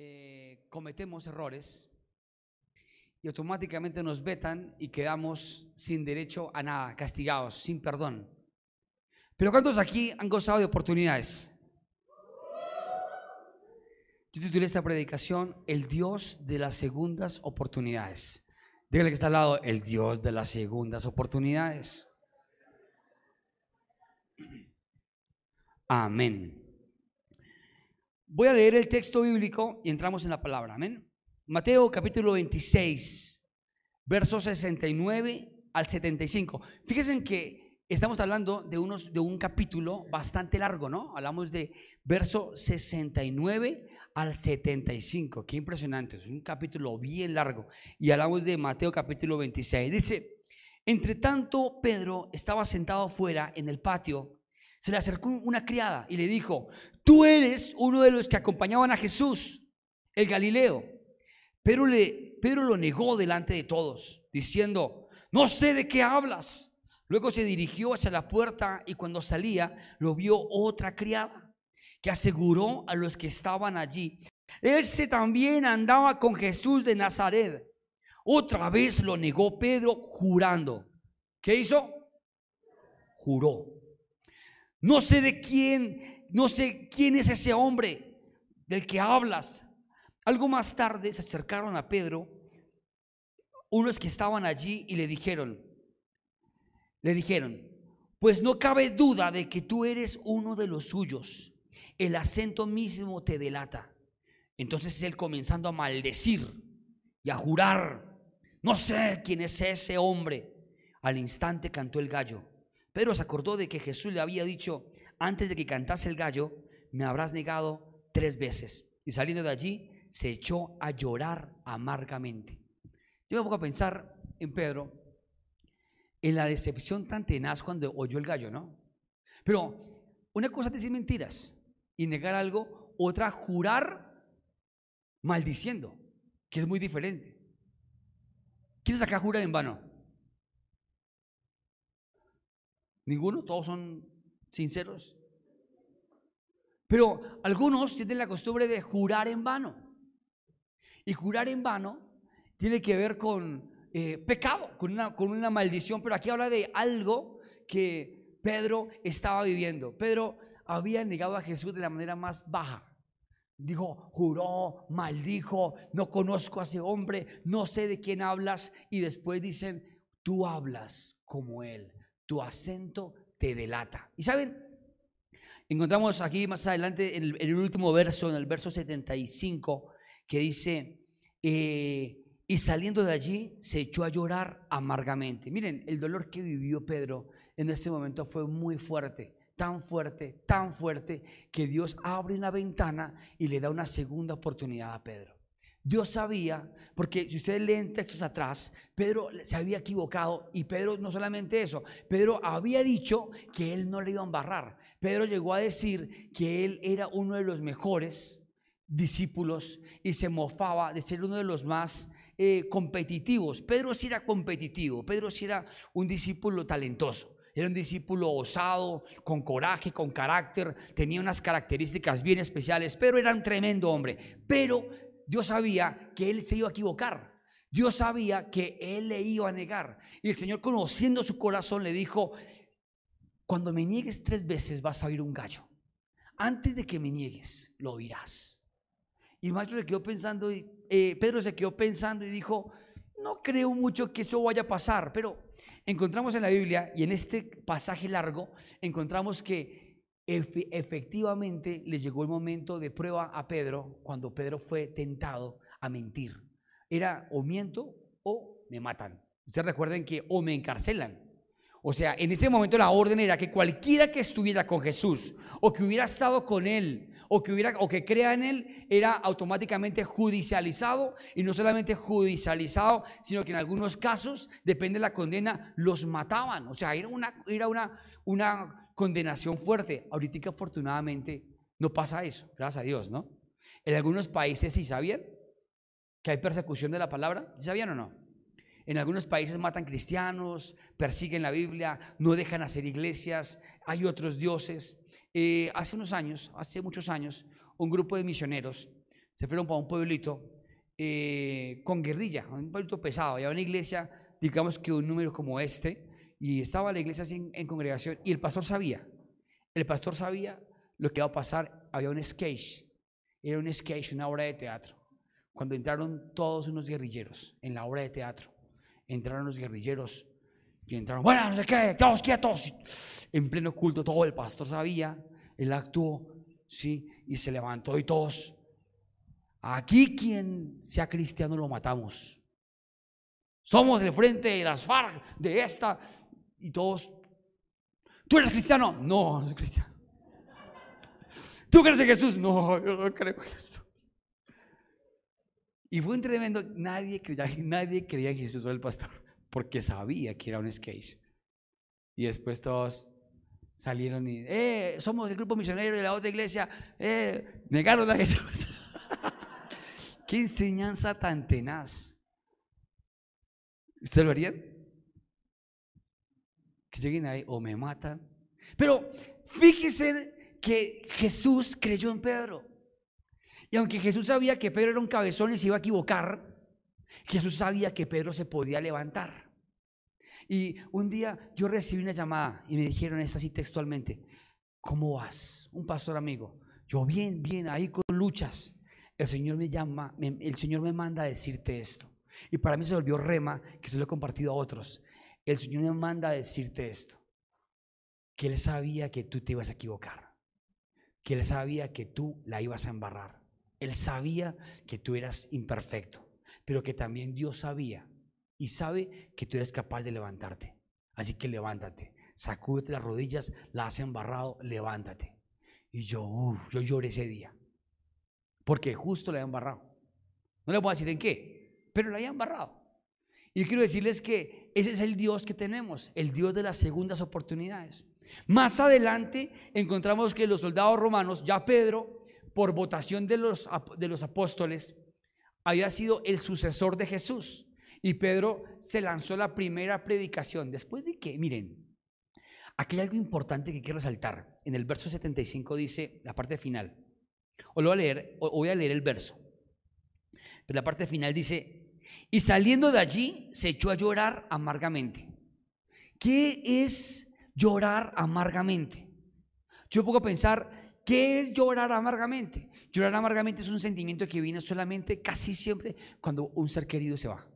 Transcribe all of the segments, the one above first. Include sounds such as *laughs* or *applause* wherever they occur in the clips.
eh, cometemos errores y automáticamente nos vetan y quedamos sin derecho a nada, castigados, sin perdón. Pero ¿cuántos aquí han gozado de oportunidades? Yo titulé esta predicación El Dios de las segundas oportunidades. Dígale que está al lado, el Dios de las segundas oportunidades. Amén. Voy a leer el texto bíblico y entramos en la palabra. Amén. Mateo capítulo 26, versos 69 al 75. Fíjense que estamos hablando de, unos, de un capítulo bastante largo, ¿no? Hablamos de verso 69 al 75. Qué impresionante, es un capítulo bien largo. Y hablamos de Mateo capítulo 26. Dice, entre tanto Pedro estaba sentado afuera en el patio se le acercó una criada y le dijo, tú eres uno de los que acompañaban a Jesús, el Galileo. Pero le, Pedro lo negó delante de todos, diciendo, no sé de qué hablas. Luego se dirigió hacia la puerta y cuando salía lo vio otra criada que aseguró a los que estaban allí. Ese también andaba con Jesús de Nazaret. Otra vez lo negó Pedro jurando. ¿Qué hizo? Juró. No sé de quién, no sé quién es ese hombre del que hablas. Algo más tarde se acercaron a Pedro unos que estaban allí y le dijeron, le dijeron, pues no cabe duda de que tú eres uno de los suyos. El acento mismo te delata. Entonces él comenzando a maldecir y a jurar, no sé quién es ese hombre. Al instante cantó el gallo. Pero se acordó de que Jesús le había dicho, antes de que cantase el gallo, me habrás negado tres veces. Y saliendo de allí, se echó a llorar amargamente. Yo me pongo a pensar en Pedro, en la decepción tan tenaz cuando oyó el gallo, ¿no? Pero una cosa es decir mentiras y negar algo, otra jurar maldiciendo, que es muy diferente. ¿Quiénes acá jurar en vano? ¿Ninguno? ¿Todos son sinceros? Pero algunos tienen la costumbre de jurar en vano. Y jurar en vano tiene que ver con eh, pecado, con una, con una maldición. Pero aquí habla de algo que Pedro estaba viviendo. Pedro había negado a Jesús de la manera más baja. Dijo, juró, maldijo, no conozco a ese hombre, no sé de quién hablas. Y después dicen, tú hablas como él tu acento te delata. Y saben, encontramos aquí más adelante en el, último verso, en el verso 75, que dice, eh, y saliendo de allí se echó a llorar amargamente. Miren, el dolor que vivió Pedro en ese momento fue muy fuerte, tan fuerte, tan fuerte, que Dios abre una ventana y le da una segunda oportunidad a Pedro. Dios sabía, porque si ustedes leen textos atrás, Pedro se había equivocado y Pedro no solamente eso, Pedro había dicho que él no le iba a embarrar. Pedro llegó a decir que él era uno de los mejores discípulos y se mofaba de ser uno de los más eh, competitivos. Pedro sí era competitivo, Pedro sí era un discípulo talentoso. Era un discípulo osado, con coraje, con carácter, tenía unas características bien especiales, pero era un tremendo hombre. Pero Dios sabía que él se iba a equivocar. Dios sabía que él le iba a negar. Y el Señor, conociendo su corazón, le dijo, cuando me niegues tres veces vas a oír un gallo. Antes de que me niegues, lo oirás. Y el maestro se quedó pensando, eh, Pedro se quedó pensando y dijo, no creo mucho que eso vaya a pasar, pero encontramos en la Biblia y en este pasaje largo, encontramos que efectivamente le llegó el momento de prueba a Pedro cuando Pedro fue tentado a mentir. Era o miento o me matan. Ustedes recuerden que o me encarcelan. O sea, en ese momento la orden era que cualquiera que estuviera con Jesús o que hubiera estado con él o que hubiera o que crea en él era automáticamente judicializado y no solamente judicializado, sino que en algunos casos depende de la condena los mataban. O sea, era una era una una condenación fuerte. Ahorita afortunadamente no pasa eso, gracias a Dios, ¿no? En algunos países sí sabían que hay persecución de la palabra, ¿sabían o no? En algunos países matan cristianos, persiguen la Biblia, no dejan hacer iglesias, hay otros dioses. Eh, hace unos años, hace muchos años, un grupo de misioneros se fueron para un pueblito eh, con guerrilla, un pueblito pesado. Había una iglesia, digamos que un número como este, y estaba la iglesia así en, congregación, y el pastor sabía, el pastor sabía lo que iba a pasar. Había un sketch, era un sketch, una obra de teatro. Cuando entraron todos unos guerrilleros en la obra de teatro, entraron los guerrilleros y entraron, bueno, no sé qué, todos quietos. En pleno culto, todo el pastor sabía, él actuó, ¿sí? Y se levantó y todos, aquí quien sea cristiano lo matamos. Somos el frente de las FARC, de esta, y todos, ¿tú eres cristiano? No, no soy cristiano. ¿Tú crees en Jesús? No, yo no creo en Jesús. Y fue un tremendo, nadie creía, nadie creía en Jesús, solo el pastor porque sabía que era un skate. Y después todos salieron y, eh, somos el grupo misionero de la otra iglesia, eh, negaron a Jesús. *laughs* Qué enseñanza tan tenaz. ¿Ustedes lo harían? Lleguen ahí o me matan. Pero fíjense que Jesús creyó en Pedro. Y aunque Jesús sabía que Pedro era un cabezón y se iba a equivocar, Jesús sabía que Pedro se podía levantar. Y un día yo recibí una llamada y me dijeron esto así textualmente, ¿cómo vas? Un pastor amigo. Yo bien, bien, ahí con luchas. El Señor me llama, el Señor me manda a decirte esto. Y para mí se volvió rema, que se lo he compartido a otros. El Señor me manda a decirte esto. Que Él sabía que tú te ibas a equivocar. Que Él sabía que tú la ibas a embarrar. Él sabía que tú eras imperfecto pero que también Dios sabía y sabe que tú eres capaz de levantarte. Así que levántate, sacúdete las rodillas, las has embarrado, levántate. Y yo, yo lloré ese día, porque justo la había embarrado. No le puedo decir en qué, pero la había embarrado. Y quiero decirles que ese es el Dios que tenemos, el Dios de las segundas oportunidades. Más adelante encontramos que los soldados romanos, ya Pedro, por votación de los, de los apóstoles, había sido el sucesor de Jesús. Y Pedro se lanzó la primera predicación. Después de que, miren, aquí hay algo importante que quiero resaltar. En el verso 75 dice, la parte final, o lo voy a leer, o voy a leer el verso. Pero la parte final dice, y saliendo de allí se echó a llorar amargamente. ¿Qué es llorar amargamente? Yo a pensar, ¿qué es llorar amargamente? Llorar amargamente es un sentimiento que viene solamente casi siempre cuando un ser querido se va.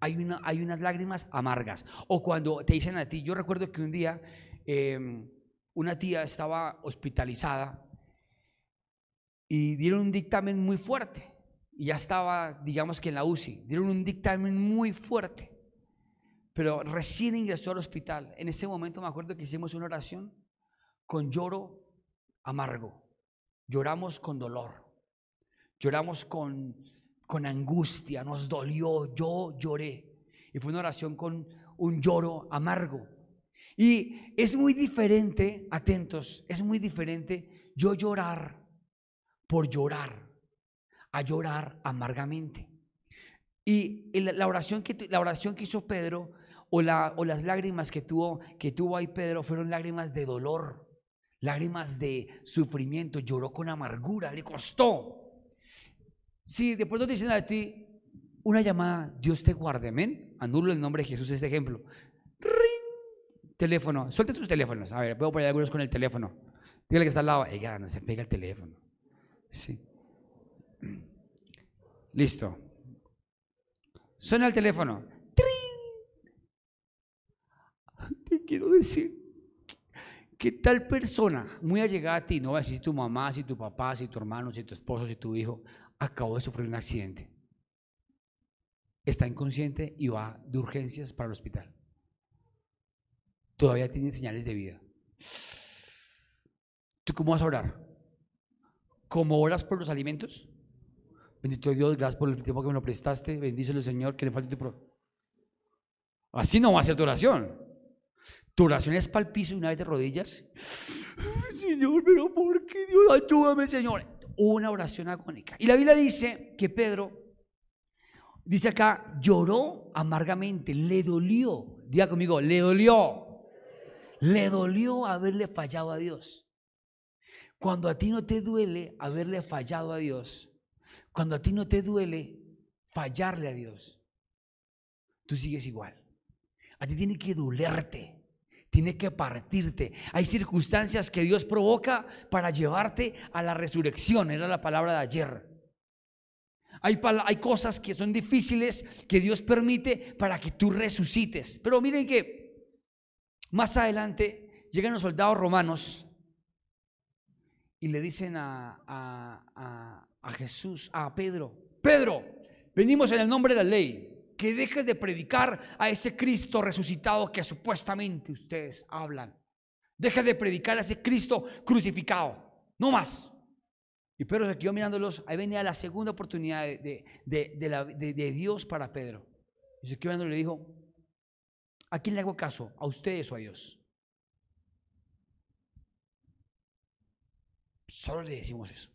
Hay, una, hay unas lágrimas amargas. O cuando te dicen a ti, yo recuerdo que un día em, una tía estaba hospitalizada y dieron un dictamen muy fuerte. Y ya estaba, digamos que en la UCI. Dieron un dictamen muy fuerte. Pero recién ingresó al hospital. En ese momento me acuerdo que hicimos una oración con lloro amargo. Lloramos con dolor, lloramos con, con angustia, nos dolió, yo lloré. Y fue una oración con un lloro amargo. Y es muy diferente, atentos, es muy diferente yo llorar por llorar a llorar amargamente. Y la oración que, la oración que hizo Pedro o, la, o las lágrimas que tuvo, que tuvo ahí Pedro fueron lágrimas de dolor lágrimas de sufrimiento, lloró con amargura, le costó. Si de pronto te dicen a ti una llamada, Dios te guarde, amén. Anulo el nombre de Jesús, este ejemplo. Ring, teléfono, suelte sus teléfonos. A ver, puedo poner algunos con el teléfono. Dígale que está al lado, ella no se pega el teléfono. Sí. Listo. Suena el teléfono. ¡Trin! Te quiero decir que tal persona muy allegada a ti, no va a decir si tu mamá, si tu papá, si tu hermano, si tu esposo, si tu hijo, acabó de sufrir un accidente. Está inconsciente y va de urgencias para el hospital. Todavía tiene señales de vida. ¿Tú cómo vas a orar? ¿Cómo oras por los alimentos? Bendito Dios, gracias por el tiempo que me lo prestaste. Bendícelo, Señor, que le falte tu pro. Así no va a ser tu oración. Tu oración es para y una vez de rodillas. Señor, pero ¿por qué Dios? Ayúdame, Señor. Una oración agónica. Y la Biblia dice que Pedro, dice acá, lloró amargamente, le dolió. Diga conmigo, le dolió. Le dolió haberle fallado a Dios. Cuando a ti no te duele haberle fallado a Dios, cuando a ti no te duele fallarle a Dios, tú sigues igual. A ti tiene que dolerte tiene que partirte. Hay circunstancias que Dios provoca para llevarte a la resurrección, era la palabra de ayer. Hay, cosas que son difíciles que Dios permite para que tú resucites. Pero miren que más adelante llegan los soldados romanos y le dicen a Jesús, a Pedro, Pedro, venimos en el nombre de la ley que dejes de predicar a ese Cristo resucitado que supuestamente ustedes hablan. Deja de predicar a ese Cristo crucificado. No más. Y Pedro se quedó mirándolos. Ahí venía la segunda oportunidad de, Dios para Pedro. Y se quedó mirando y le dijo, ¿a quién le hago caso? ¿A ustedes o a Dios? Solo le decimos eso.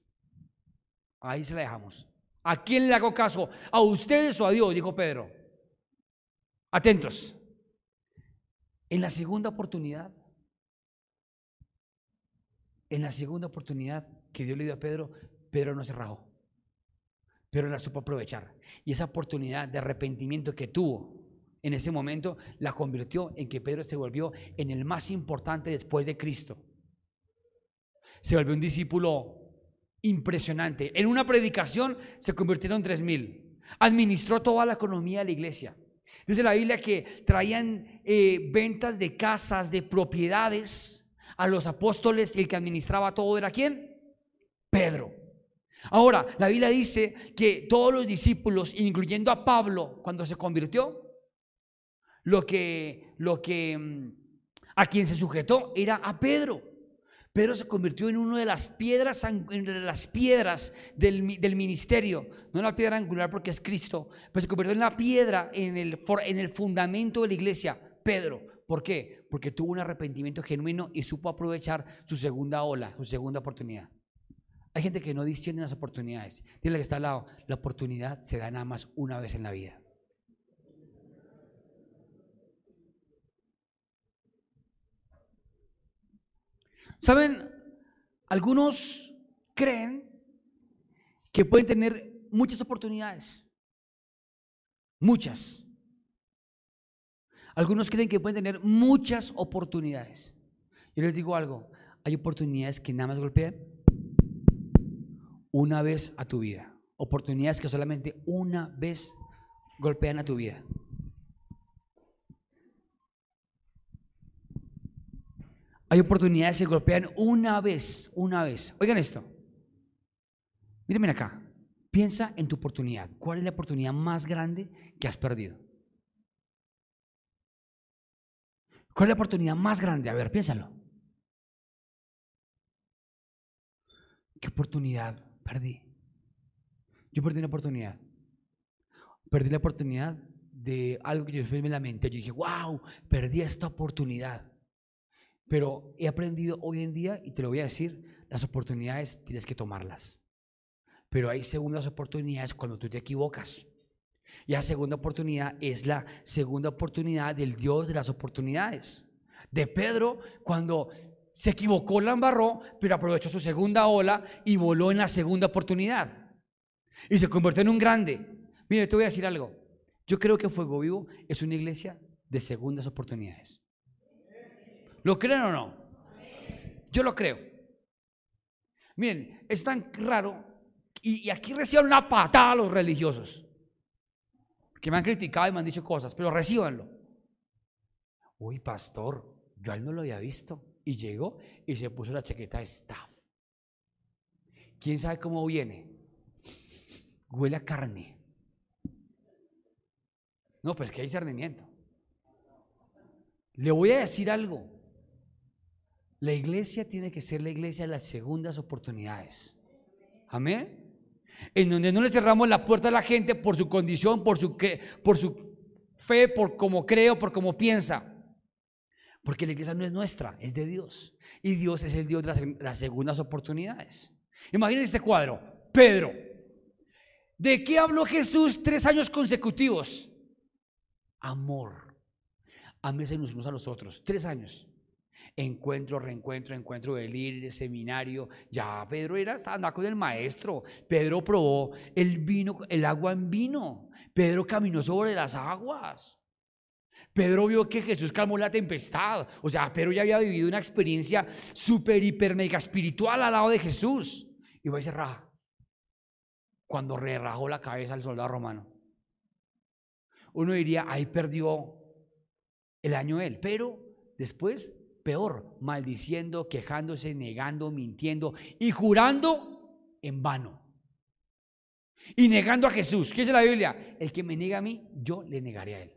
Ahí se la dejamos. ¿A quién le hago caso? ¿A ustedes o a Dios? Dijo Pedro. Atentos. En la segunda oportunidad, en la segunda oportunidad que Dios le dio a Pedro, Pedro no se rajó. Pedro la supo aprovechar. Y esa oportunidad de arrepentimiento que tuvo en ese momento la convirtió en que Pedro se volvió en el más importante después de Cristo. Se volvió un discípulo impresionante. En una predicación se convirtieron tres mil. Administró toda la economía de la iglesia. Dice la Biblia que traían eh, ventas de casas, de propiedades a los apóstoles y el que administraba todo era quién? Pedro. Ahora, la Biblia dice que todos los discípulos, incluyendo a Pablo, cuando se convirtió, lo que, lo que, mm, a quien se sujetó era a Pedro. Pedro se convirtió en una de las piedras, en las piedras del, ministerio, no la piedra angular porque es Cristo, pero se convirtió en la piedra, en el, en el fundamento de la iglesia, Pedro. ¿Por qué? Porque tuvo un arrepentimiento genuino y supo aprovechar su segunda ola, su segunda oportunidad. Hay gente que no discierne las oportunidades. Dile que está al lado, la oportunidad se da nada más una vez en la vida. Saben, algunos creen que pueden tener muchas oportunidades. Muchas. Algunos creen que pueden tener muchas oportunidades. Yo les digo algo, hay oportunidades que nada más golpean una vez a tu vida. Oportunidades que solamente una vez golpean a tu vida. Hay oportunidades que golpean una vez, una vez. Oigan esto. Mírenme acá. Piensa en tu oportunidad. ¿Cuál es la oportunidad más grande que has perdido? ¿Cuál es la oportunidad más grande? A ver, piénsalo. ¿Qué oportunidad perdí? Yo perdí una oportunidad. Perdí la oportunidad de algo que yo después me lamenté. Yo dije, wow, perdí esta oportunidad. Pero he aprendido hoy en día, y te lo voy a decir, las oportunidades tienes que tomarlas. Pero hay segundas oportunidades cuando tú te equivocas. Y la segunda oportunidad es la segunda oportunidad del Dios de las oportunidades. De Pedro, cuando se equivocó, la embarró, pero aprovechó su segunda ola y voló en la segunda oportunidad. Y se convirtió en un grande. Mire, te voy a decir algo. Yo creo que Fuego Vivo es una iglesia de segundas oportunidades. ¿Lo creen o no? Yo lo creo. Miren, es tan raro y, aquí reciban una patada a los religiosos que me han criticado y me han dicho cosas, pero recibanlo. Uy, pastor, yo a él no lo había visto. Y llegó y se puso la chaqueta de staff. ¿Quién sabe cómo viene? Huele a carne. No, pues que hay cernimiento. Le voy a decir algo. La iglesia tiene que ser la iglesia de las segundas oportunidades. Amén. En donde no le cerramos la puerta a la gente por su condición, por su, por su fe, por cómo creo, por cómo piensa. Porque la iglesia no es nuestra, es de Dios. Y Dios es el Dios de las, las segundas oportunidades. Imaginen este cuadro. Pedro. ¿De qué habló Jesús tres años consecutivos? Amor. Amése unos a los otros. Tres años. Encuentro, reencuentro, encuentro de líderes, seminario. Ya Pedro era, andaba con el maestro. Pedro probó el vino, el agua en vino. Pedro caminó sobre las aguas. Pedro vio que Jesús calmó la tempestad. O sea, Pedro ya había vivido una experiencia súper, hiper, mega espiritual al lado de Jesús. Y va a ser raja. Cuando re rajó la cabeza al soldado romano. Uno diría, ahí perdió el año él. Pero después peor, maldiciendo, quejándose, negando, mintiendo y jurando en vano. Y negando a Jesús. ¿Qué dice la Biblia? El que me niega a mí, yo le negaré a él.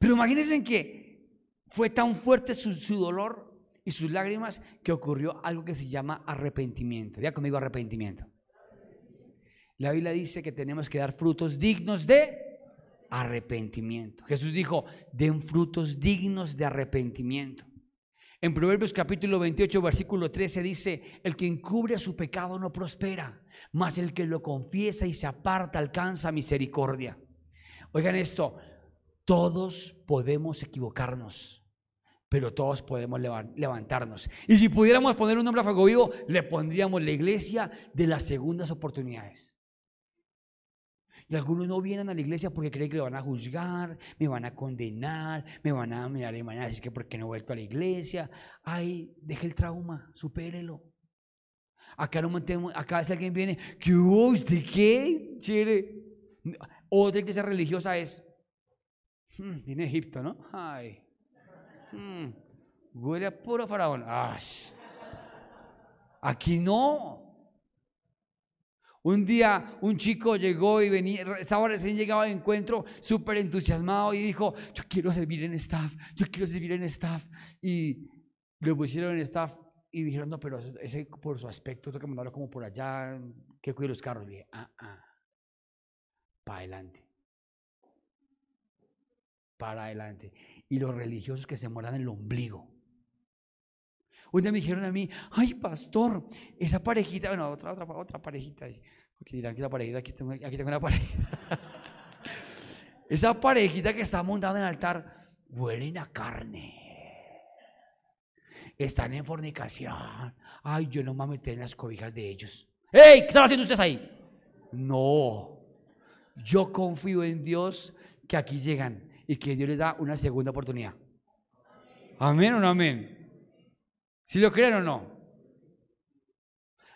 Pero imagínense que fue tan fuerte su, dolor y sus lágrimas que ocurrió algo que se llama arrepentimiento. Ya conmigo arrepentimiento. La Biblia dice que tenemos que dar frutos dignos de arrepentimiento. Jesús dijo, den frutos dignos de arrepentimiento. En Proverbios capítulo 28, versículo 13 dice, el que encubre su pecado no prospera, mas el que lo confiesa y se aparta alcanza misericordia. Oigan esto, todos podemos equivocarnos, pero todos podemos levantarnos. Y si pudiéramos poner un nombre a fuego vivo, le pondríamos la iglesia de las segundas oportunidades. Y algunos no vienen a la iglesia porque creen que lo van a juzgar, me van a condenar, me van a mirar y van a decir que porque no he vuelto a la iglesia. Ay, deje el trauma, supérelo. Acá no montemos, acá si alguien viene, ¿qué ¿Usted qué? Chere. Otra iglesia religiosa es, hmm, viene Egipto, ¿no? Ay, hmm, huele a puro faraón. Ay. Aquí no. Un día un chico llegó y venía, estaba recién llegado al encuentro, súper entusiasmado y dijo, yo quiero servir en staff, yo quiero servir en staff. Y lo pusieron en staff y dijeron, no, pero ese por su aspecto, que mandarlo como por allá, que cuide los carros. Y dije, ah, ah, para adelante. Para adelante. Y los religiosos que se mueran en el ombligo. Un día me dijeron a mí, ay, pastor, esa parejita, bueno, otra, otra, otra parejita. Porque dirán que parejita, aquí tengo, aquí tengo una parejita. *laughs* esa parejita que está montada en el altar, huelen a carne. Están en fornicación. Ay, yo no me voy a meter en las cobijas de ellos. ¡Ey! ¿Qué están haciendo ustedes ahí? No. Yo confío en Dios que aquí llegan y que Dios les da una segunda oportunidad. Amén o no amén. ¿Si lo creen o no?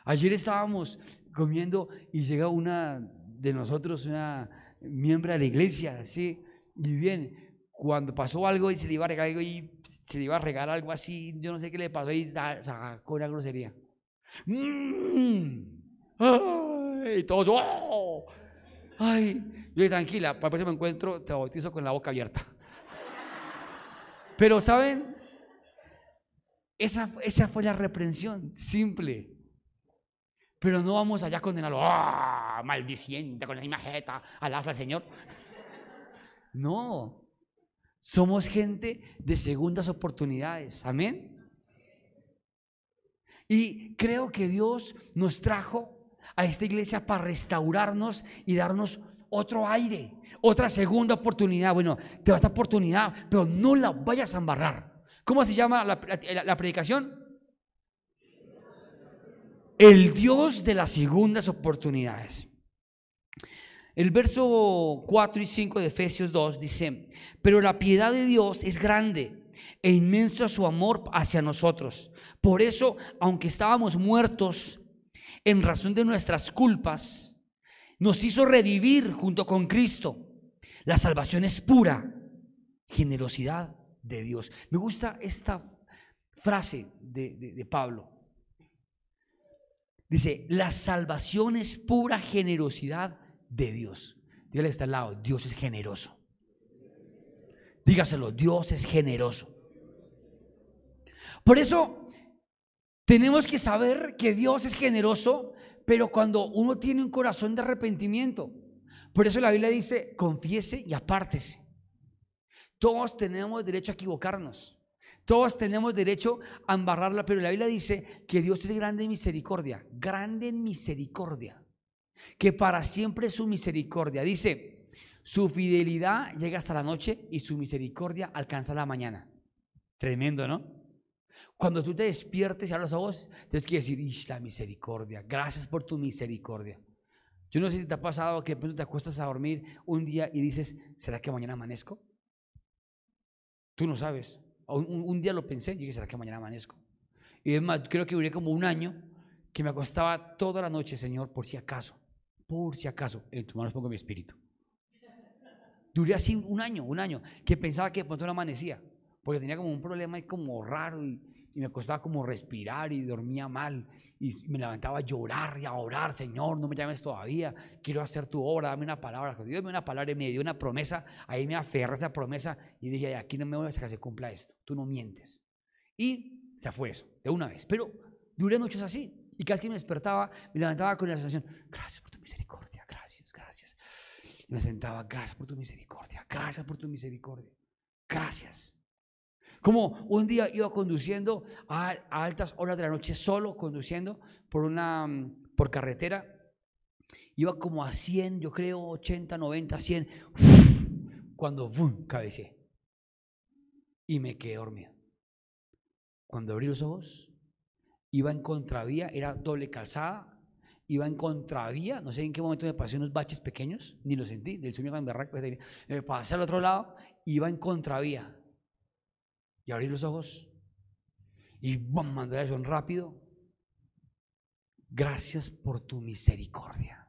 Ayer estábamos comiendo y llega una de nosotros, una miembro de la iglesia, ¿sí? Y bien, cuando pasó algo y se le iba a regar algo y se le iba a regar algo así, yo no sé qué le pasó y sacó una grosería. ¡Mmm! ¡Ay! Todos, ¡oh! ¡Ay! Yo dije, tranquila, para el próximo encuentro te bautizo con la boca abierta. Pero, ¿saben? Esa, esa fue la reprensión, simple. Pero no vamos allá condenarlo, ¡ah! maldiciente con la misma jeta, al Señor. No, somos gente de segundas oportunidades, amén. Y creo que Dios nos trajo a esta iglesia para restaurarnos y darnos otro aire, otra segunda oportunidad. Bueno, te va esta oportunidad, pero no la vayas a embarrar. ¿Cómo se llama la, predicación? El Dios de las segundas oportunidades. El verso 4 y 5 de Efesios 2 dice, pero la piedad de Dios es grande e inmenso su amor hacia nosotros. Por eso, aunque estábamos muertos en razón de nuestras culpas, nos hizo revivir junto con Cristo. La salvación es pura generosidad de Dios. Me gusta esta frase de, Pablo. Dice, la salvación es pura generosidad de Dios. Dígale está al lado, Dios es generoso. Dígaselo, Dios es generoso. Por eso tenemos que saber que Dios es generoso, pero cuando uno tiene un corazón de arrepentimiento. Por eso la Biblia dice, confiese y apártese. Todos tenemos derecho a equivocarnos. Todos tenemos derecho a embarrarla, pero la Biblia dice que Dios es grande en misericordia, grande en misericordia, que para siempre es su misericordia. Dice, su fidelidad llega hasta la noche y su misericordia alcanza la mañana. Tremendo, ¿no? Cuando tú te despiertes y abres los ojos, tienes que decir, la misericordia, gracias por tu misericordia. Yo no sé si te ha pasado que de pronto te acuestas a dormir un día y dices, ¿será que mañana amanezco? Tú no sabes. Un, día lo pensé, y dije, ¿será que mañana amanezco? Y es más, creo que duré como un año que me acostaba toda la noche, Señor, por si acaso, por si acaso, en tu mano pongo mi espíritu. Duré así un año, un año, que pensaba que de pronto no amanecía, porque tenía como un problema ahí como raro y, y me costaba como respirar y dormía mal y me levantaba a llorar y a orar, Señor, no me llames todavía, quiero hacer tu obra, dame una palabra. Cuando Dios me dio una palabra y me dio una promesa, ahí me aferré a esa promesa y dije, aquí no me voy a hacer que se cumpla esto, tú no mientes. Y se fue eso, de una vez. Pero duré noches así. Y cada vez que me despertaba, me levantaba con la sensación, gracias por tu misericordia, gracias, gracias. me sentaba, gracias por tu misericordia, gracias por tu misericordia, gracias. Como un día iba conduciendo a, altas horas de la noche, solo conduciendo por una mm, por carretera. Iba como a 100, yo creo 80, 90, 100. Cuando ¡bum! cabecé. Y me quedé dormido. Cuando abrí los ojos, iba en contravía, era doble calzada, iba en contravía, no sé en qué momento me pasé unos baches pequeños, ni lo sentí, del sueño de berraco, me pasé al otro lado, iba en contravía y abrir los ojos y ¡bum! mandar eso rápido. Gracias por tu misericordia.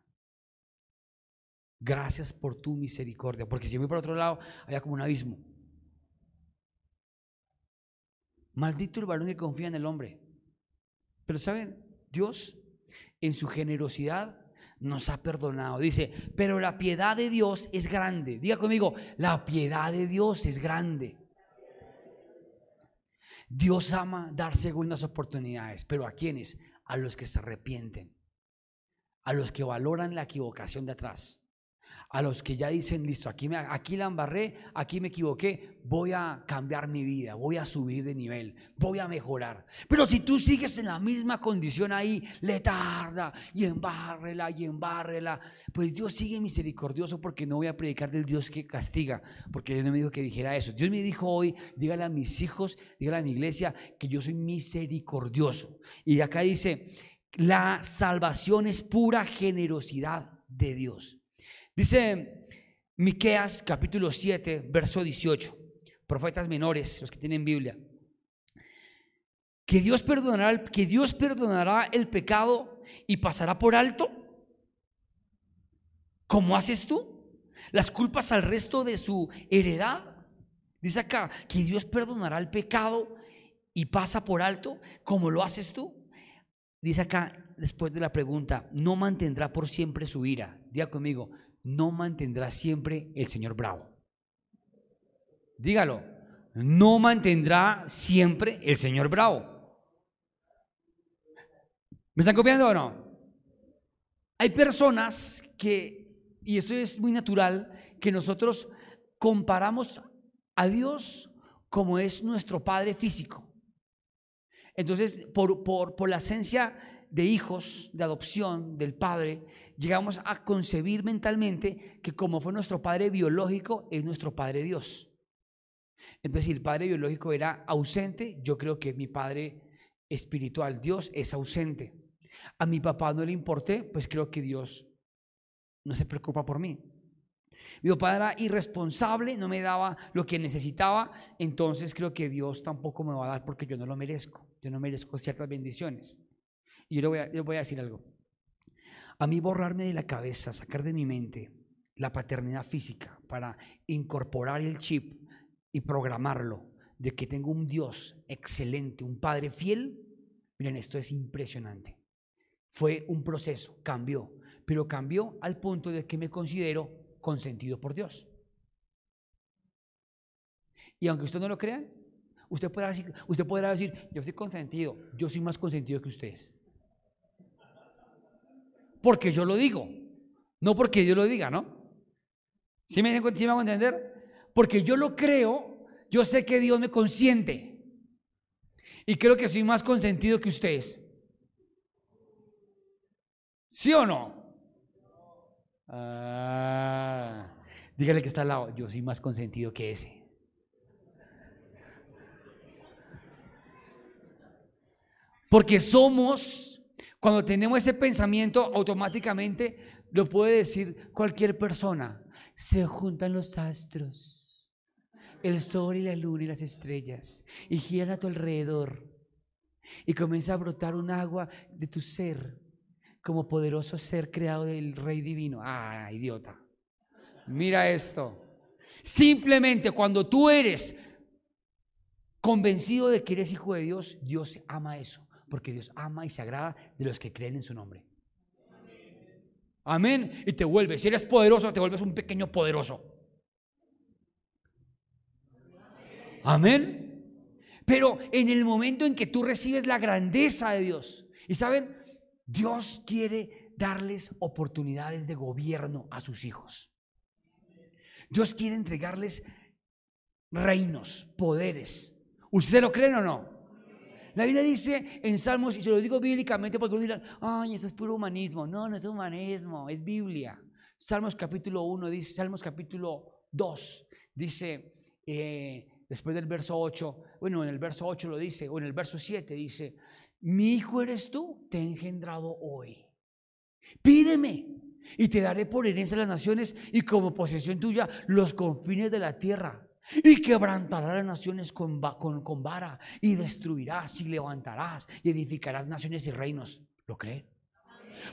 Gracias por tu misericordia. Porque si voy por otro lado, había como un abismo. Maldito el varón que confía en el hombre. Pero saben, Dios en su generosidad nos ha perdonado. Dice, pero la piedad de Dios es grande. Diga conmigo, la piedad de Dios es grande. Dios ama dar segundas oportunidades, pero ¿a quiénes? A los que se arrepienten, a los que valoran la equivocación de atrás, a los que ya dicen, listo, aquí, me, aquí la embarré, aquí me equivoqué, voy a cambiar mi vida, voy a subir de nivel, voy a mejorar. Pero si tú sigues en la misma condición ahí, le tarda y embárrela y embárrela, pues Dios sigue misericordioso porque no voy a predicar del Dios que castiga, porque Dios no me dijo que dijera eso. Dios me dijo hoy, dígale a mis hijos, dígale a mi iglesia que yo soy misericordioso. Y acá dice, la salvación es pura generosidad de Dios. Dice Miqueas capítulo 7, verso 18. Profetas menores, los que tienen Biblia. Que Dios perdonará, que Dios perdonará el pecado y pasará por alto. ¿Cómo haces tú? Las culpas al resto de su heredad. Dice acá que Dios perdonará el pecado y pasa por alto. ¿Cómo lo haces tú? Dice acá, después de la pregunta, no mantendrá por siempre su ira. Diga conmigo, no mantendrá siempre el Señor bravo. Dígalo, no mantendrá siempre el Señor bravo. ¿Me están copiando o no? Hay personas que, y eso es muy natural, que nosotros comparamos a Dios como es nuestro Padre físico. Entonces, por, por, por la esencia de hijos, de adopción del Padre, llegamos a concebir mentalmente que como fue nuestro Padre biológico, es nuestro Padre Dios. Entonces, si el Padre biológico era ausente, yo creo que mi Padre espiritual, Dios, es ausente. A mi papá no le importé, pues creo que Dios no se preocupa por mí. Mi papá era irresponsable, no me daba lo que necesitaba, entonces creo que Dios tampoco me va a dar porque yo no lo merezco. Yo no merezco ciertas bendiciones. Y yo le voy, a, decir algo. A mí borrarme de la cabeza, sacar de mi mente la paternidad física para incorporar el chip y programarlo de que tengo un Dios excelente, un Padre fiel, miren, esto es impresionante. Fue un proceso, cambió, pero cambió al punto de que me considero consentido por Dios. Y aunque usted no lo crean, usted podrá decir, usted podrá decir yo soy consentido, yo soy más consentido que ustedes porque yo lo digo, no porque Dios lo diga, ¿no? ¿Sí me, ¿Sí me hago entender? Porque yo lo creo, yo sé que Dios me consiente. Y creo que soy más consentido que ustedes. ¿Sí o no? Ah, dígale que está al lado, yo soy más consentido que ese. Porque somos, cuando tenemos ese pensamiento, automáticamente lo puede decir cualquier persona. Se juntan los astros, el sol y la luna y las estrellas, y giran a tu alrededor. Y comienza a brotar un agua de tu ser, como poderoso ser creado del Rey Divino. Ah, idiota. Mira esto. Simplemente cuando tú eres convencido de que eres hijo de Dios, Dios ama eso, porque Dios ama y se agrada de los que creen en su nombre. Amén. Y te vuelves, si eres poderoso, te vuelves un pequeño poderoso. Amén. Pero en el momento en que tú recibes la grandeza de Dios, y saben, Dios quiere darles oportunidades de gobierno a sus hijos. Dios quiere entregarles reinos, poderes. ¿Ustedes lo creen o no? La Biblia dice en Salmos, y se lo digo bíblicamente porque uno dirán, ay, eso es puro humanismo. No, no es humanismo, es Biblia. Salmos capítulo 1 dice, Salmos capítulo 2 dice, eh, después del verso 8, bueno, en el verso 8 lo dice, o en el verso 7 dice, mi hijo eres tú, te he engendrado hoy. Pídeme y te daré por herencia las naciones y como posesión tuya los confines de la tierra. Y quebrantarás las naciones con, vara y destruirás y levantarás y edificarás naciones y reinos. ¿Lo cree?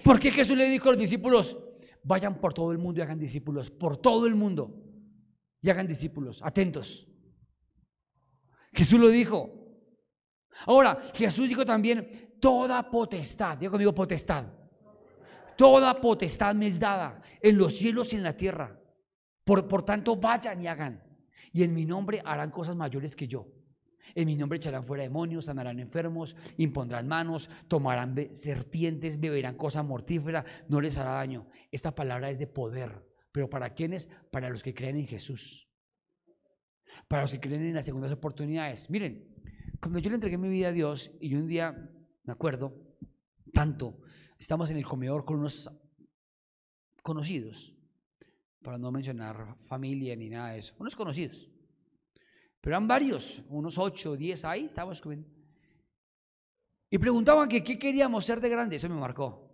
¿Por qué Jesús le dijo a los discípulos, vayan por todo el mundo y hagan discípulos, por todo el mundo y hagan discípulos, atentos? Jesús lo dijo. Ahora, Jesús dijo también, toda potestad, digo conmigo potestad, toda potestad me es dada en los cielos y en la tierra. Por, por tanto, vayan y hagan. Y en mi nombre harán cosas mayores que yo. En mi nombre echarán fuera demonios, sanarán enfermos, impondrán manos, tomarán serpientes, beberán cosa mortífera, no les hará daño. Esta palabra es de poder. ¿Pero para quiénes? Para los que creen en Jesús. Para los que creen en las segundas oportunidades. Miren, cuando yo le entregué mi vida a Dios y un día, me acuerdo, tanto, estamos en el comedor con unos conocidos para no mencionar familia ni nada de eso, unos conocidos. Pero eran varios, unos ocho, diez ahí, estábamos comiendo. Y preguntaban que qué queríamos ser de grande, eso me marcó.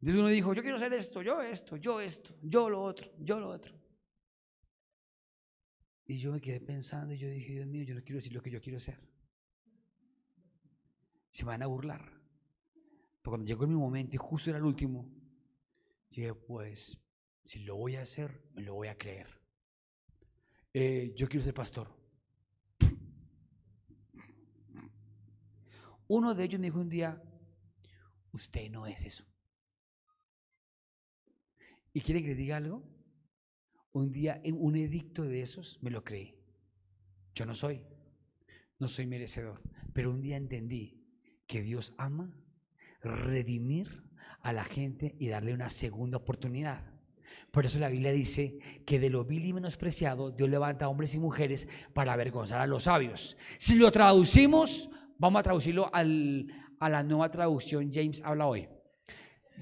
Entonces uno dijo, yo quiero ser esto, yo esto, yo esto, yo lo otro, yo lo otro. Y yo me quedé pensando y yo dije, Dios mío, yo no quiero decir lo que yo quiero ser. Se van a burlar. Pero cuando llegó mi momento y justo era el último, yo dije, pues si lo voy a hacer, me lo voy a creer. Eh, yo quiero ser pastor. Uno de ellos me dijo un día, usted no es eso. ¿Y quiere que le diga algo? Un día, en un edicto de esos, me lo creí. Yo no soy, no soy merecedor. Pero un día entendí que Dios ama redimir a la gente y darle una segunda oportunidad. Por eso la Biblia dice que de lo vil y menospreciado Dios levanta hombres y mujeres para avergonzar a los sabios. Si lo traducimos, vamos a traducirlo a la nueva traducción James habla hoy.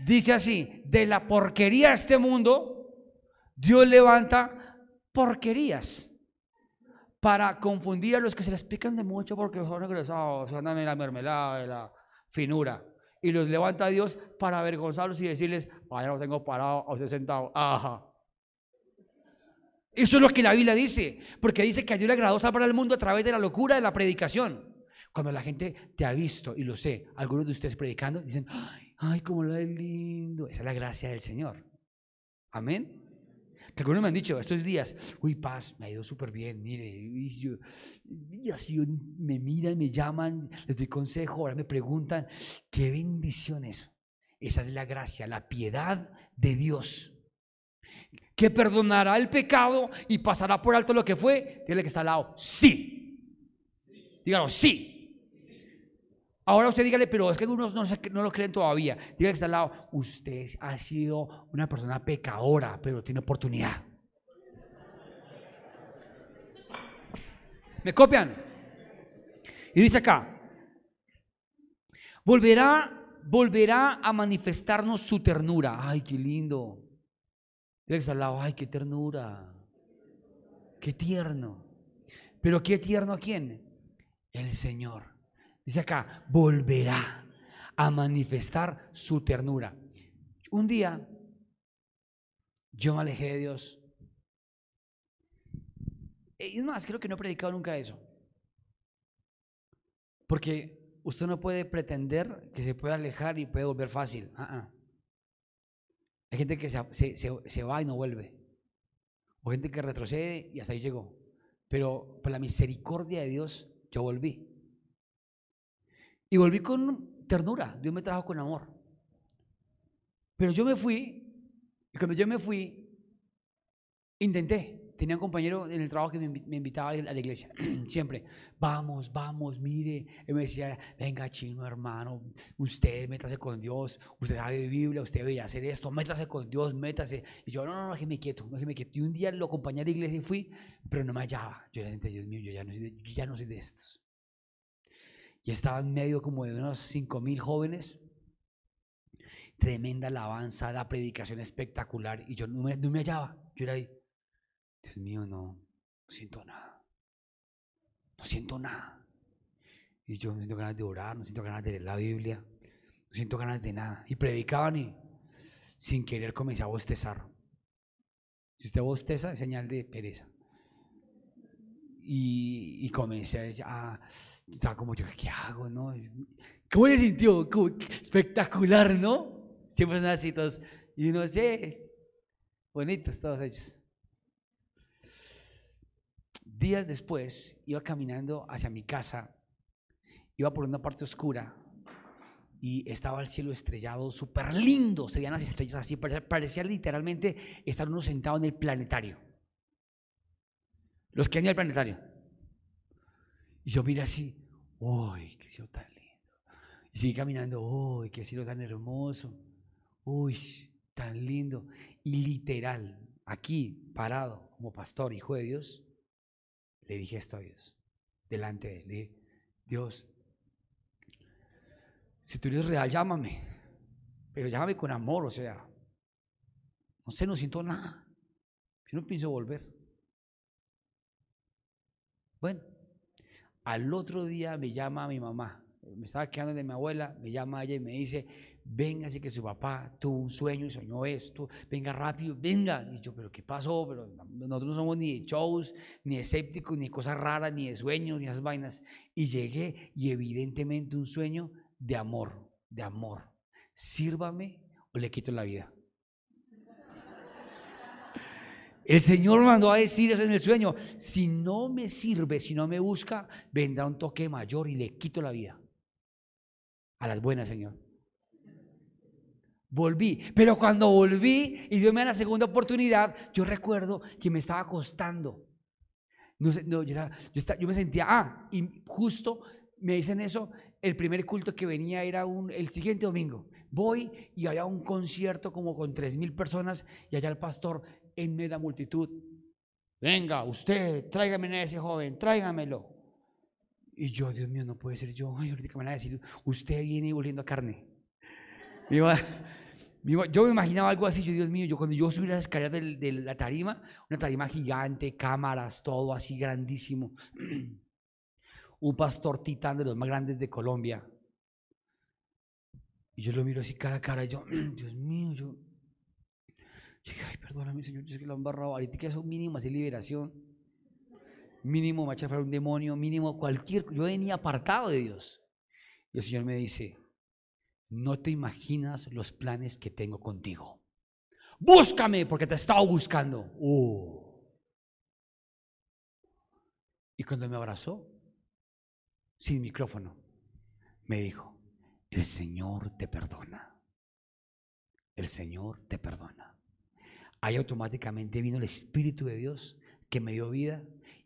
Dice así, de la porquería de este mundo, Dios levanta porquerías para confundir a los que se les pican de mucho porque son egresados, andan en la mermelada, de la finura y los levanta Dios para avergonzarlos y decirles, vaya, lo tengo parado a usted sentado. Ajá. Eso es lo que la Biblia dice, porque dice que a Dios le agradó salvar al mundo a través de la locura de la predicación. Cuando la gente te ha visto, y lo sé, algunos de ustedes predicando, dicen, ay, ay, cómo lo es lindo. Esa es la gracia del Señor. Amén. Algunos me han dicho estos días, uy, paz, me ha ido súper bien, mire, y, así me miran, me llaman, les doy consejo, ahora me preguntan, qué bendición eso. Esa es la gracia, la piedad de Dios. Que perdonará el pecado y pasará por alto lo que fue. Dígale que está al lado, sí. Dígalo, sí. Ahora usted dígale, pero es que algunos no, no lo creen todavía. Dígale que está al lado, usted ha sido una persona pecadora, pero tiene oportunidad. ¿Me copian? Y dice acá, volverá, volverá a manifestarnos su ternura. Ay, qué lindo. Dígale que está al lado, ay, qué ternura. Qué tierno. Pero qué tierno a quién? El Señor Dice acá, volverá a manifestar su ternura. Un día yo me alejé de Dios. Es más, creo que no he predicado nunca eso. Porque usted no puede pretender que se puede alejar y puede volver fácil. Ah, ah. Hay gente que se, se, va y no vuelve. O gente que retrocede y hasta ahí llegó. Pero por la misericordia de Dios, yo volví. Y volví con ternura. Dios me trajo con amor. Pero yo me fui. Y cuando yo me fui, intenté tenía un compañero en el trabajo que me, invitaba a la iglesia, *clears throat* siempre, vamos, vamos, mire, él me decía, venga chino hermano, usted métase con Dios, usted sabe Biblia, usted debería hacer esto, métase con Dios, métase. Y yo, no, no, no, déjeme quieto, déjeme quieto. Y un día lo acompañé a la iglesia y fui, pero no me hallaba. Yo era gente, Dios mío, yo ya no soy de, yo ya no soy de estos. Y estaba en medio como de unos cinco mil jóvenes, tremenda alabanza, la predicación espectacular, y yo no me, no me hallaba. Yo era ahí. Dios mío, no, no siento nada. No siento nada. Y yo no siento ganas de orar, no siento ganas de leer la Biblia, no siento ganas de nada. Y predicaban y sin querer comencé a bostezar. Si usted bosteza, es señal de pereza. Y, y comencé a, estaba como yo, ¿qué hago? No? ¿Cómo se sintió? espectacular, ¿no? Siempre son así todos. Y uno sé, bonitos todos ellos. Días después iba caminando hacia mi casa, iba por una parte oscura y estaba el cielo estrellado, súper lindo, se veían las estrellas así, parecía literalmente estar uno sentado en el planetario. Los que han ido al planetario. Y yo miré así, uy, qué cielo tan lindo! Y seguí caminando, uy, qué cielo tan hermoso! ¡Uy, tan lindo! Y literal, aquí, parado como pastor, hijo de Dios, le dije esto a Dios, delante de él. Le dije, Dios, si tú eres real, llámame, pero llámame con amor, o sea, no sé, no siento nada. Yo no pienso volver. Bueno, al otro día me llama mi mamá. Me estaba quedando de mi abuela, me llama ella y me dice, venga, así que su papá tuvo un sueño y soñó esto, venga rápido, venga. Y yo, pero ¿qué pasó? Pero nosotros no somos ni de shows, ni escépticos, ni cosas raras, ni de sueños, ni esas vainas. Y llegué y evidentemente un sueño de amor, de amor. Sírvame o le quito la vida. El Señor mandó a decir eso en el sueño, si no me sirve, si no me busca, vendrá un toque mayor y le quito la vida. A las buenas, Señor. Volví. Pero cuando volví y Dios me da la segunda oportunidad, yo recuerdo que me estaba acostando. No no, yo, yo, me sentía, ah, y justo me dicen eso, el primer culto que venía era un, el siguiente domingo. Voy y había un concierto como con tres mil personas y allá el pastor en medio de la multitud. Venga, usted, tráigame a ese joven, tráigamelo. Y yo, Dios mío, no puede ser yo. Ay, ahorita me van a decir, usted viene volviendo a carne. Yo me imaginaba algo así, yo Dios mío, yo cuando yo subí las escaleras de, la tarima, una tarima gigante, cámaras, todo así grandísimo. *clears throat* Un pastor titán de los más grandes de Colombia. Y yo lo miro así cara a cara, y yo, *clears throat* Dios mío, yo, dije, ay, perdóname, Señor, yo sé que lo han barrado. Ahorita que eso mínimo así liberación, mínimo marchar para un demonio, mínimo cualquier. Yo venía apartado de Dios. Y el Señor me dice, no te imaginas los planes que tengo contigo. Búscame porque te he estado buscando. Uh. Y cuando me abrazó, sin micrófono, me dijo, el Señor te perdona. El Señor te perdona. Ahí automáticamente vino el Espíritu de Dios que me dio vida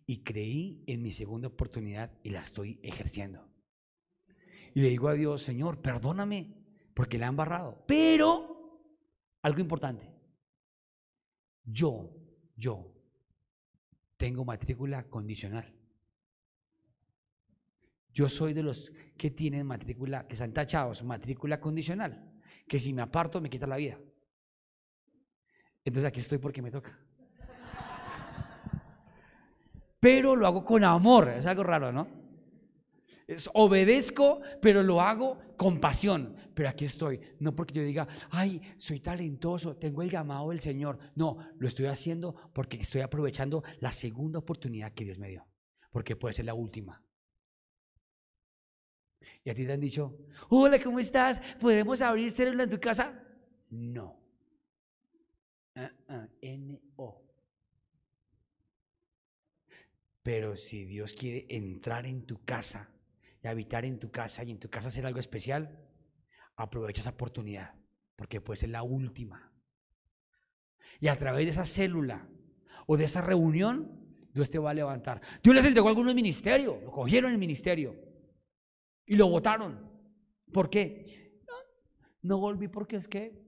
y creí en mi segunda oportunidad y la estoy ejerciendo. Y le digo a Dios, Señor, perdóname porque le han barrado. Pero, algo importante, yo, yo, tengo matrícula condicional. Yo soy de los que tienen matrícula, que están tachados, matrícula condicional, que si me aparto me quita la vida. Entonces aquí estoy porque me toca. Pero lo hago con amor, es algo raro, ¿no? obedezco, pero lo hago con pasión. Pero aquí estoy, no porque yo diga, ay, soy talentoso, tengo el llamado del Señor. No, lo estoy haciendo porque estoy aprovechando la segunda oportunidad que Dios me dio, porque puede ser la última. Y a ti te han dicho, hola, ¿cómo estás? ¿Podemos abrir célula en tu casa? No. N-O. Pero si Dios quiere entrar en tu casa y habitar en tu casa y en tu casa hacer algo especial, aprovecha esa oportunidad, porque puede ser la última. Y a través de esa célula o de esa reunión, Dios te va a levantar. Dios les entregó a algunos ministerios, lo cogieron en el ministerio y lo votaron. ¿Por qué? No, volví porque es que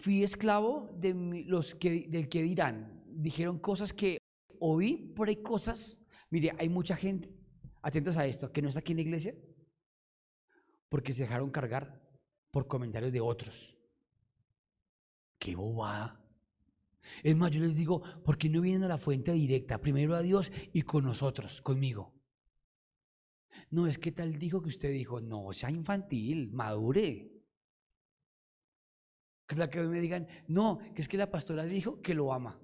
fui esclavo de los que, del que dirán. Dijeron cosas que oí, por ahí cosas. Mire, hay mucha gente atentos a esto, que no está aquí en la iglesia, porque se dejaron cargar por comentarios de otros. ¡Qué bobada! Es más, yo les digo, ¿por qué no vienen a la fuente directa? Primero a Dios y con nosotros, conmigo. No, es que tal dijo que usted dijo, no, sea infantil, madure. Que es la que hoy me digan, no, que es que la pastora dijo que lo ama.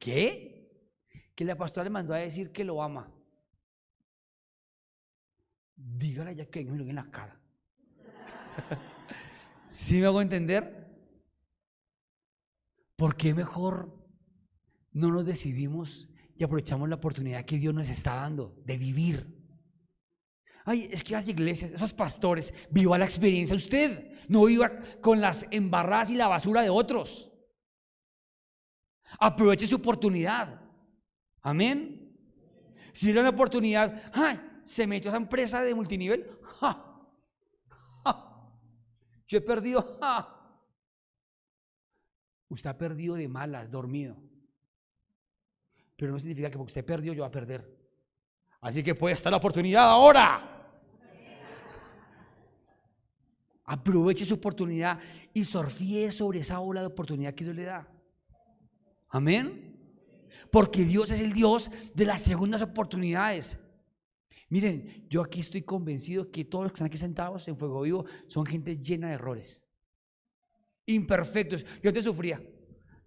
¿Qué? Que la pastora le mandó a decir que lo ama dígale ya que me lo en la cara. *laughs* ¿Sí me hago entender? ¿Por qué mejor no nos decidimos y aprovechamos la oportunidad que Dios nos está dando de vivir? Ay, es que las iglesias, esos pastores, viva la experiencia. Usted no viva con las embarradas y la basura de otros. Aproveche su oportunidad. Amén. Si tiene una oportunidad, ay, se metió a esa empresa de multinivel. Yo he perdido. Usted ha perdido de malas, dormido. Pero no significa que porque usted perdió, yo va a perder. Así que puede estar la oportunidad ahora. Aproveche su oportunidad y surfíe sobre esa ola de oportunidad que Dios le da. Amén. Porque Dios es el Dios de las segundas oportunidades. Miren, yo aquí estoy convencido que todos los que están aquí sentados en Fuego Vivo son gente llena de errores. Imperfectos. Yo te sufría.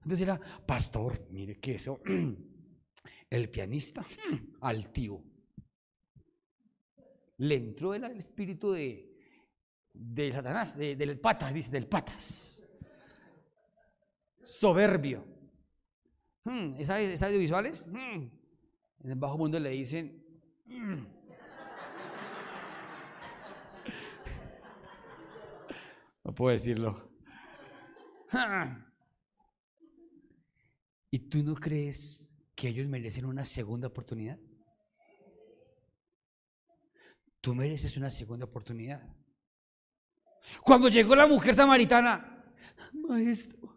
Entonces era, pastor, mire que eso, *clears throat* el pianista, *clears throat* altivo. Le entró el, espíritu de, de Satanás, del patas, dice, del patas. Soberbio. Hmm, ¿Esas audiovisuales? Hmm. En el bajo mundo le dicen, hmm, *laughs* No puedo decirlo. *laughs* ¿Y tú no crees que ellos merecen una segunda oportunidad? Tú mereces una segunda oportunidad. Cuando llegó la mujer samaritana, maestro,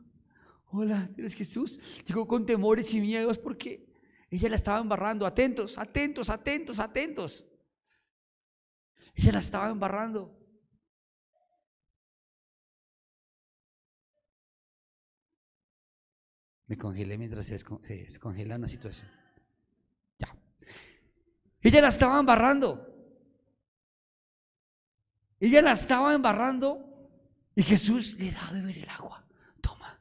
hola, eres Jesús, llegó con temores y miedos porque ella la estaba embarrando. Atentos, atentos, atentos, atentos. Ella la estaba embarrando. Me congelé mientras se, se, congela una situación. Ya. Ella la estaba embarrando. Ella la estaba embarrando y Jesús le da a beber el agua. Toma,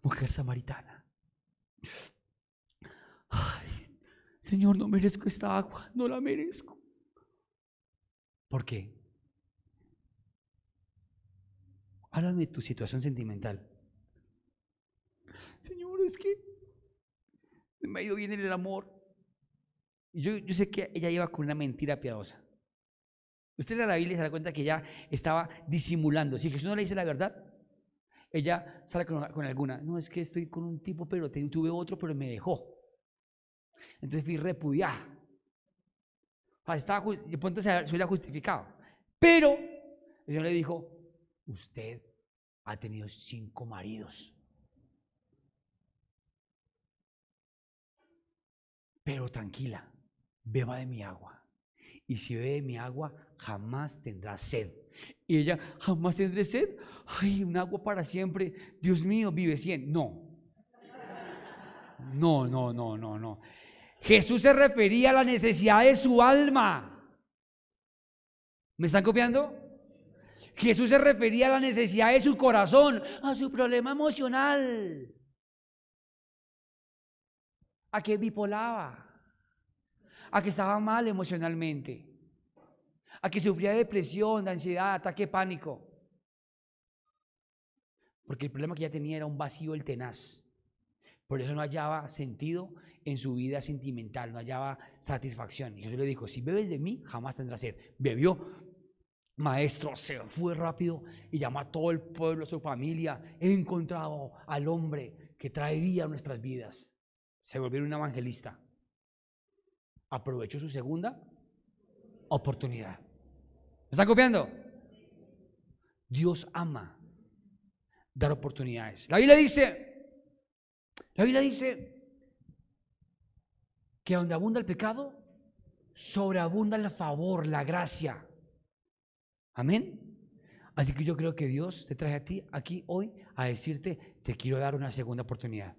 mujer samaritana. Ay, Señor, no merezco esta agua, no la merezco. ¿Por qué? Háblame de tu situación sentimental. Señor, es que me ha ido bien en el amor. Yo, yo sé que ella iba con una mentira piadosa. Usted en la Biblia se da cuenta que ella estaba disimulando. Si Jesús no le dice la verdad, ella sale con, alguna. No, es que estoy con un tipo, pero tuve otro, pero me dejó. Entonces fui repudiada. Estaba, de pronto se hubiera justificado. Pero el Señor le dijo, usted ha tenido cinco maridos. Pero tranquila, beba de mi agua. Y si bebe mi agua, jamás tendrá sed. Y ella, jamás tendré sed. Ay, un agua para siempre. Dios mío, vive cien. No. No, no, no, no, no. Jesús se refería a la necesidad de su alma. ¿Me están copiando? Jesús se refería a la necesidad de su corazón, a su problema emocional, a que bipolaba, a que estaba mal emocionalmente, a que sufría de depresión, de ansiedad, ataque pánico. Porque el problema que ya tenía era un vacío el tenaz. Por eso no hallaba sentido en su vida sentimental, no hallaba satisfacción. Y Jesús le dijo, si bebes de mí, jamás tendrás sed. Bebió, maestro, se fue rápido y llamó a todo el pueblo, a su familia. He encontrado al hombre que trae vida a nuestras vidas. Se volvió un evangelista. Aprovechó su segunda oportunidad. ¿Me están copiando? Dios ama dar oportunidades. La Biblia dice, la Biblia dice que donde abunda el pecado, sobreabunda el favor, la gracia. Amén. Así que yo creo que Dios te trae a ti aquí hoy a decirte, te quiero dar una segunda oportunidad.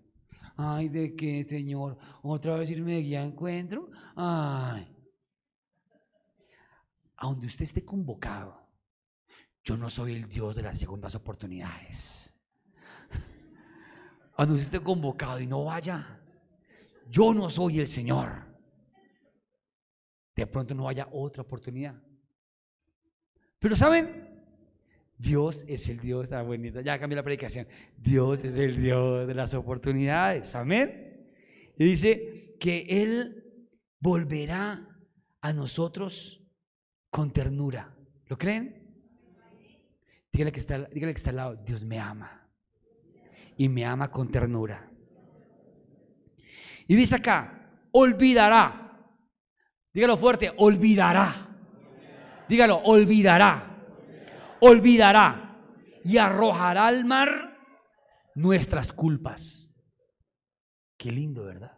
Ay, ¿de qué, Señor? ¿Otra vez irme de guía encuentro? Ay. A donde usted esté convocado, yo no soy el Dios de las segundas oportunidades. *laughs* A usted esté convocado y no vaya, yo no soy el Señor. De pronto no haya otra oportunidad. Pero ¿saben? Dios es el Dios, ah, bonita, ya cambié la predicación. Dios es el Dios de las oportunidades, amén. Y dice que Él volverá a nosotros con ternura. ¿Lo creen? Dígale que, está, dígale que está al lado, Dios me ama. Y me ama con ternura. Y dice acá, olvidará. Dígalo fuerte, olvidará. Dígalo, olvidará. Olvidará. Y arrojará al mar nuestras culpas. Qué lindo, ¿verdad?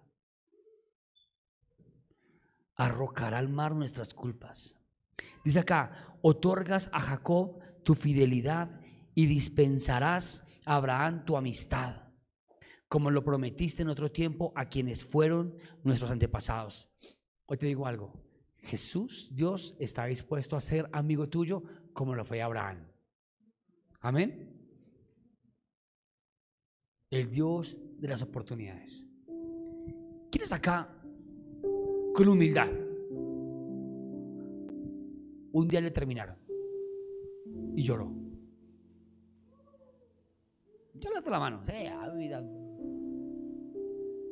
Arrojará al mar nuestras culpas. Dice acá, otorgas a Jacob tu fidelidad y dispensarás a Abraham tu amistad, como lo prometiste en otro tiempo a quienes fueron nuestros antepasados. Hoy te digo algo, Jesús, Dios, está dispuesto a ser amigo tuyo como lo fue Abraham. Amén. El Dios de las oportunidades. ¿Quiénes acá con humildad? Un día le terminaron y lloró. Yo le la mano.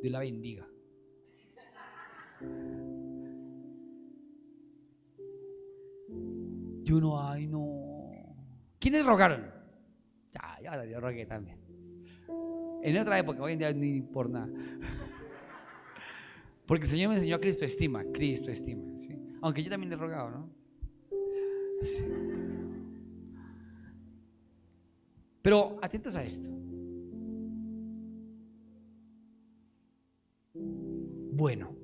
Dios la bendiga. Y uno, ay, no. ¿Quiénes rogaron? Ya, ya, yo rogué también. En otra época, hoy en día ni por nada. *laughs* Porque el Señor me enseñó a Cristo estima, Cristo estima. Aunque yo también le he rogado, ¿no? Sí. Pero atentos a esto. Bueno,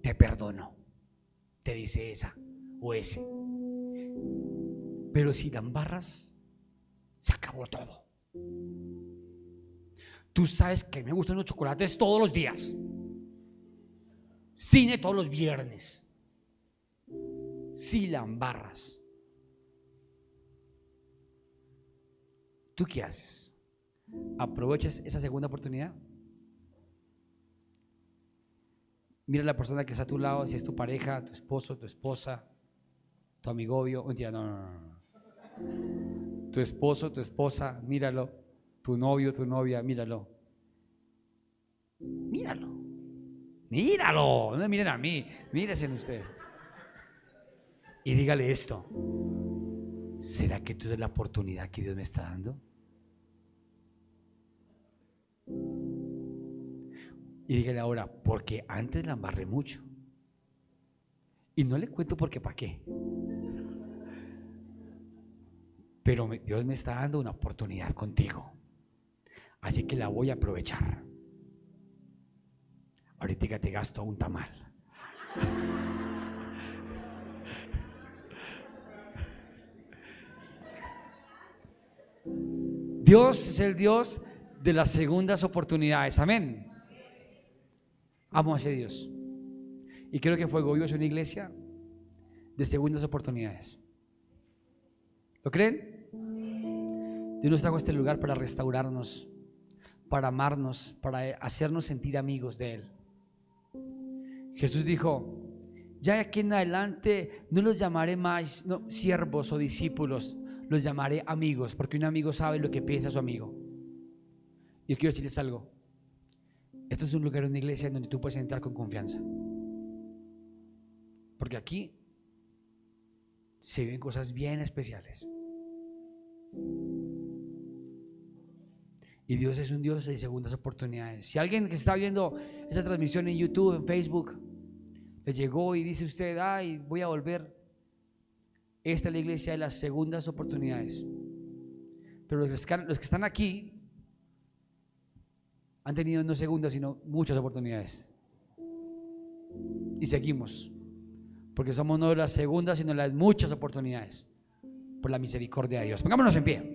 te perdono, te dice esa o ese. Pero si la embarras, se acabó todo. Tú sabes que me gustan los chocolates todos los días. Cine todos los viernes. Si la embarras. ¿Tú qué haces? ¿Aprovechas esa segunda oportunidad? Mira a la persona que está a tu lado, si es tu pareja, tu esposo, tu esposa, tu amigovio. No, no, no. Tu esposo, tu esposa, míralo. Tu novio, tu novia, míralo. Míralo. Míralo. No miren a mí, mírense usted. Y dígale esto. ¿Será que tú es la oportunidad que Dios me está dando? Y dígale ahora, porque antes la embarré mucho. Y no le cuento porque para qué. Pero Dios me está dando una oportunidad contigo. Así que la voy a aprovechar. Ahorita te gasto un tamal. Dios es el Dios de las segundas oportunidades. Amén. Amo a ese Dios. Y creo que Fuego Vivo es una iglesia de segundas oportunidades. ¿Lo creen? Dios nos trajo a este lugar para restaurarnos, para amarnos, para hacernos sentir amigos de Él. Jesús dijo, ya aquí en adelante no los llamaré más siervos o discípulos, los llamaré amigos, porque un amigo sabe lo que piensa su amigo. Yo quiero decirles algo. Esto es un lugar, una iglesia en donde tú puedes entrar con confianza. Porque aquí se ven cosas bien especiales. Y Dios es un Dios de segundas oportunidades. Si alguien que está viendo esta transmisión en YouTube, en Facebook, le llegó y dice usted, ay, voy a volver, esta es la iglesia de las segundas oportunidades. Pero los que, los que están aquí han tenido no segundas, sino muchas oportunidades. Y seguimos. Porque somos no las segundas, sino las muchas oportunidades. Por la misericordia de Dios. Pongámonos en pie.